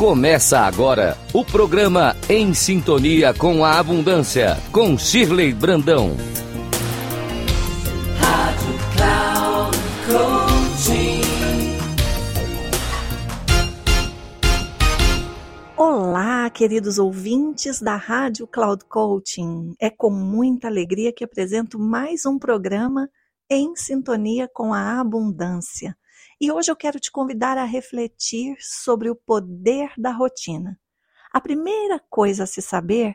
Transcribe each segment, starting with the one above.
Começa agora o programa Em Sintonia com a Abundância, com Shirley Brandão. Rádio Cloud Olá, queridos ouvintes da Rádio Cloud Coaching. É com muita alegria que apresento mais um programa em sintonia com a abundância. E hoje eu quero te convidar a refletir sobre o poder da rotina. A primeira coisa a se saber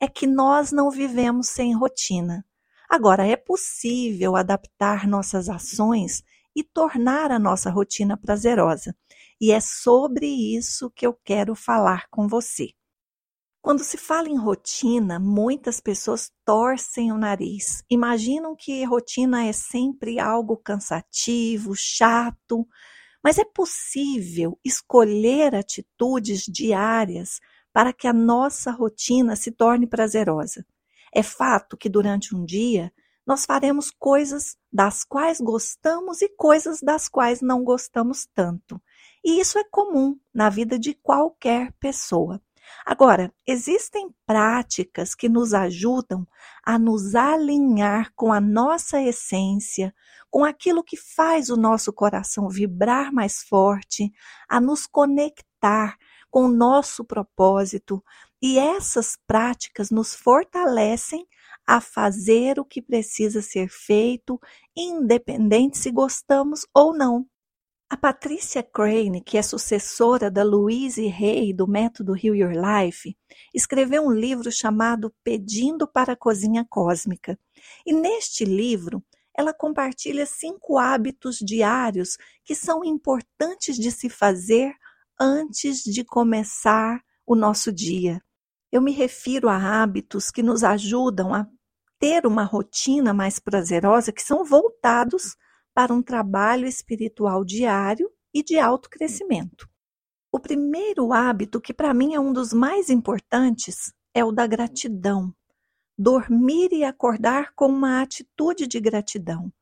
é que nós não vivemos sem rotina. Agora, é possível adaptar nossas ações e tornar a nossa rotina prazerosa. E é sobre isso que eu quero falar com você. Quando se fala em rotina, muitas pessoas torcem o nariz. Imaginam que rotina é sempre algo cansativo, chato, mas é possível escolher atitudes diárias para que a nossa rotina se torne prazerosa. É fato que durante um dia nós faremos coisas das quais gostamos e coisas das quais não gostamos tanto. E isso é comum na vida de qualquer pessoa. Agora, existem práticas que nos ajudam a nos alinhar com a nossa essência, com aquilo que faz o nosso coração vibrar mais forte, a nos conectar com o nosso propósito. E essas práticas nos fortalecem a fazer o que precisa ser feito, independente se gostamos ou não. A Patricia Crane, que é sucessora da Louise Hay do método Heal Your Life, escreveu um livro chamado Pedindo para a Cozinha Cósmica. E neste livro, ela compartilha cinco hábitos diários que são importantes de se fazer antes de começar o nosso dia. Eu me refiro a hábitos que nos ajudam a ter uma rotina mais prazerosa, que são voltados para um trabalho espiritual diário e de autocrescimento. O primeiro hábito, que para mim é um dos mais importantes, é o da gratidão. Dormir e acordar com uma atitude de gratidão.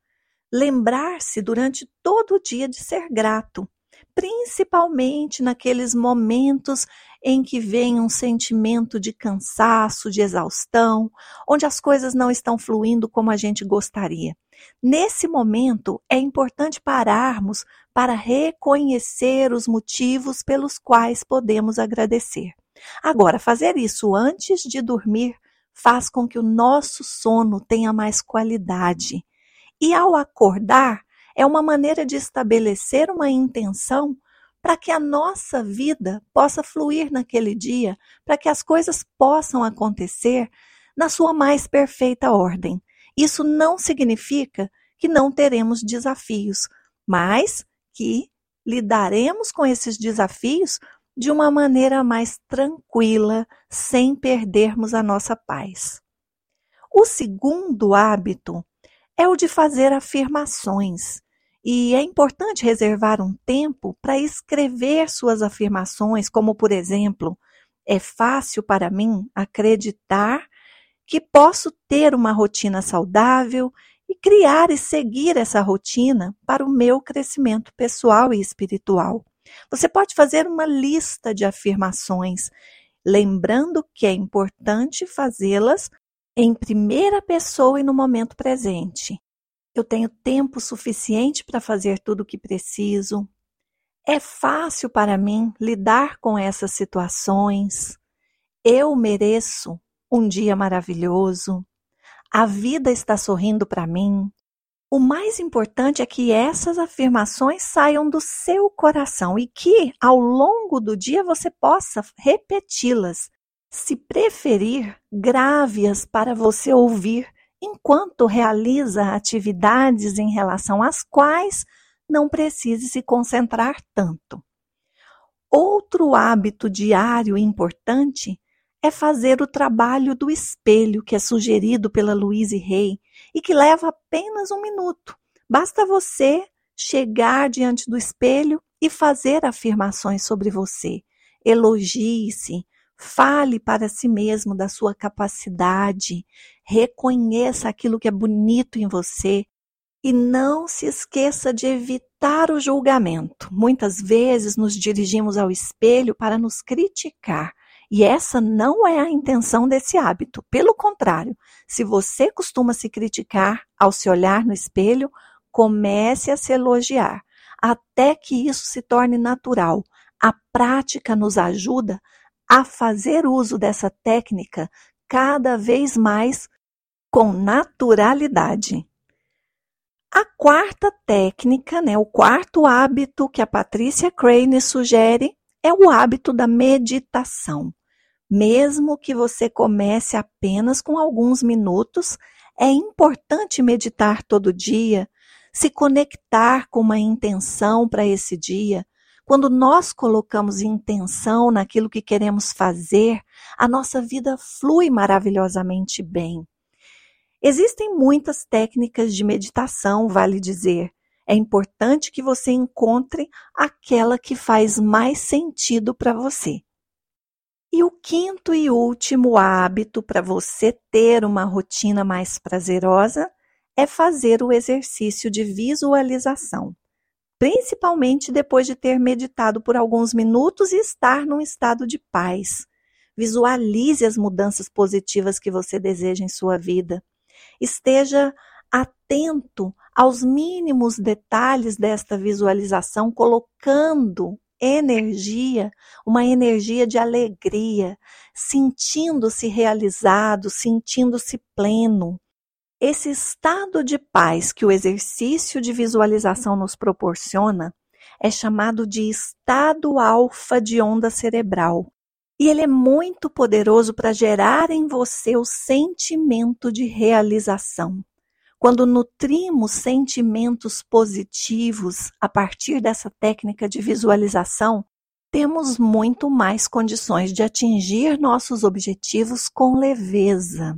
Lembrar-se durante todo o dia de ser grato, principalmente naqueles momentos em que vem um sentimento de cansaço, de exaustão, onde as coisas não estão fluindo como a gente gostaria. Nesse momento, é importante pararmos para reconhecer os motivos pelos quais podemos agradecer. Agora, fazer isso antes de dormir faz com que o nosso sono tenha mais qualidade. E ao acordar, é uma maneira de estabelecer uma intenção para que a nossa vida possa fluir naquele dia, para que as coisas possam acontecer na sua mais perfeita ordem. Isso não significa que não teremos desafios, mas que lidaremos com esses desafios de uma maneira mais tranquila, sem perdermos a nossa paz. O segundo hábito é o de fazer afirmações. E é importante reservar um tempo para escrever suas afirmações, como, por exemplo, é fácil para mim acreditar que posso ter uma rotina saudável e criar e seguir essa rotina para o meu crescimento pessoal e espiritual. Você pode fazer uma lista de afirmações, lembrando que é importante fazê-las em primeira pessoa e no momento presente. Eu tenho tempo suficiente para fazer tudo o que preciso. É fácil para mim lidar com essas situações. Eu mereço um dia maravilhoso. A vida está sorrindo para mim. O mais importante é que essas afirmações saiam do seu coração e que, ao longo do dia, você possa repeti-las. Se preferir, grave-as para você ouvir enquanto realiza atividades em relação às quais não precise se concentrar tanto. Outro hábito diário importante é fazer o trabalho do espelho que é sugerido pela Louise Hay e que leva apenas um minuto. Basta você chegar diante do espelho e fazer afirmações sobre você. Elogie-se, Fale para si mesmo da sua capacidade, reconheça aquilo que é bonito em você, E não se esqueça de evitar o julgamento. Muitas vezes nos dirigimos ao espelho para nos criticar. E essa não é a intenção desse hábito. Pelo contrário, se você costuma se criticar ao se olhar no espelho, comece a se elogiar, até que isso se torne natural. A prática nos ajuda a fazer uso dessa técnica cada vez mais com naturalidade. A quarta técnica, né, o quarto hábito que a Patrícia Crane sugere é o hábito da meditação. Mesmo que você comece apenas com alguns minutos, é importante meditar todo dia, se conectar com uma intenção para esse dia. Quando nós colocamos intenção naquilo que queremos fazer, a nossa vida flui maravilhosamente bem. Existem muitas técnicas de meditação, vale dizer. É importante que você encontre aquela que faz mais sentido para você. E o quinto e último hábito para você ter uma rotina mais prazerosa é fazer o exercício de visualização, principalmente depois de ter meditado por alguns minutos e estar num estado de paz. Visualize as mudanças positivas que você deseja em sua vida esteja atento aos mínimos detalhes desta visualização, colocando energia, uma energia de alegria, sentindo-se realizado, sentindo-se pleno. Esse estado de paz que o exercício de visualização nos proporciona é chamado de estado alfa de onda cerebral. E ele é muito poderoso para gerar em você o sentimento de realização. Quando nutrimos sentimentos positivos a partir dessa técnica de visualização, temos muito mais condições de atingir nossos objetivos com leveza.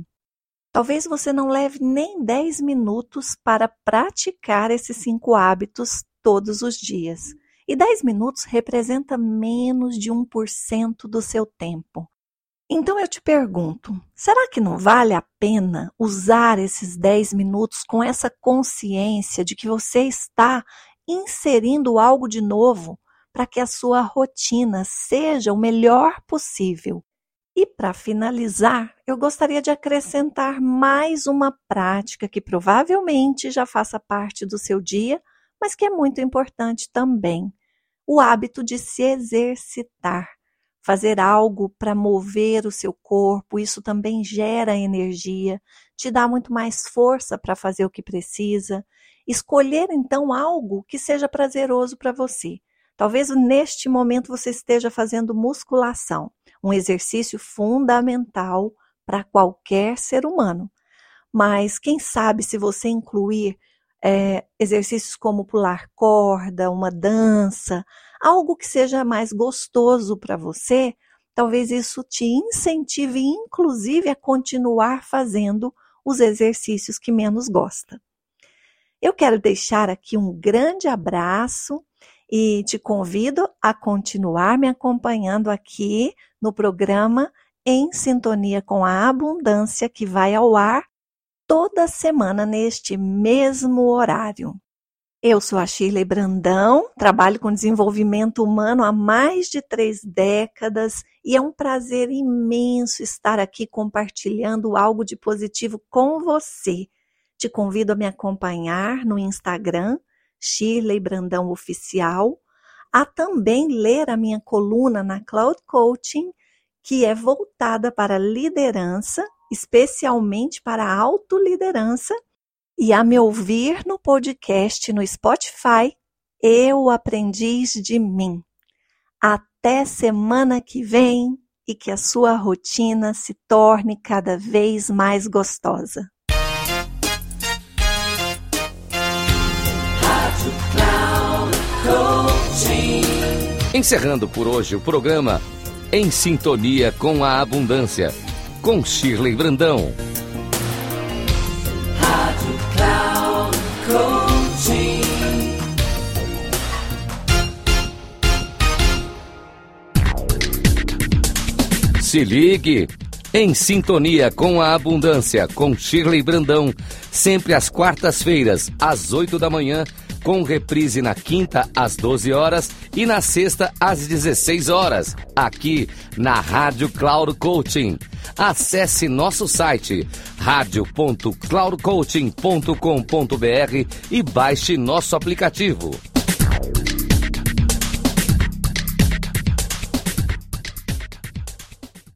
Talvez você não leve nem 10 minutos para praticar esses cinco hábitos todos os dias. E 10 minutos representa menos de 1% do seu tempo. Então eu te pergunto: será que não vale a pena usar esses 10 minutos com essa consciência de que você está inserindo algo de novo para que a sua rotina seja o melhor possível? E para finalizar, eu gostaria de acrescentar mais uma prática que provavelmente já faça parte do seu dia mas que é muito importante também. O hábito de se exercitar, fazer algo para mover o seu corpo, isso também gera energia, te dá muito mais força para fazer o que precisa. Escolher então algo que seja prazeroso para você. Talvez neste momento você esteja fazendo musculação, um exercício fundamental para qualquer ser humano. Mas quem sabe se você incluir é, exercícios como pular corda, uma dança, algo que seja mais gostoso para você, talvez isso te incentive, inclusive, a continuar fazendo os exercícios que menos gosta. Eu quero deixar aqui um grande abraço e te convido a continuar me acompanhando aqui no programa Em Sintonia com a Abundância, que vai ao ar toda semana neste mesmo horário. Eu sou a Shirley Brandão, trabalho com desenvolvimento humano há mais de três décadas e é um prazer imenso estar aqui compartilhando algo de positivo com você. Te convido a me acompanhar no Instagram, Shirley Brandão Oficial, a também ler a minha coluna na Cloud Coaching, que é voltada para liderança especialmente para autoliderança, e a me ouvir no podcast no Spotify, Eu Aprendiz de Mim. Até semana que vem e que a sua rotina se torne cada vez mais gostosa. Encerrando por hoje o programa Em Sintonia com a Abundância com Shirley Brandão. Rádio Cloud Coaching. Se ligue. Em sintonia com a abundância, com Shirley Brandão, sempre às quartas-feiras, às 8 da manhã, com reprise na quinta às 12 horas e na sexta às 16 horas, aqui na Rádio Cloud Coaching. Acesse nosso site radio.cloudcoaching.com.br e baixe nosso aplicativo.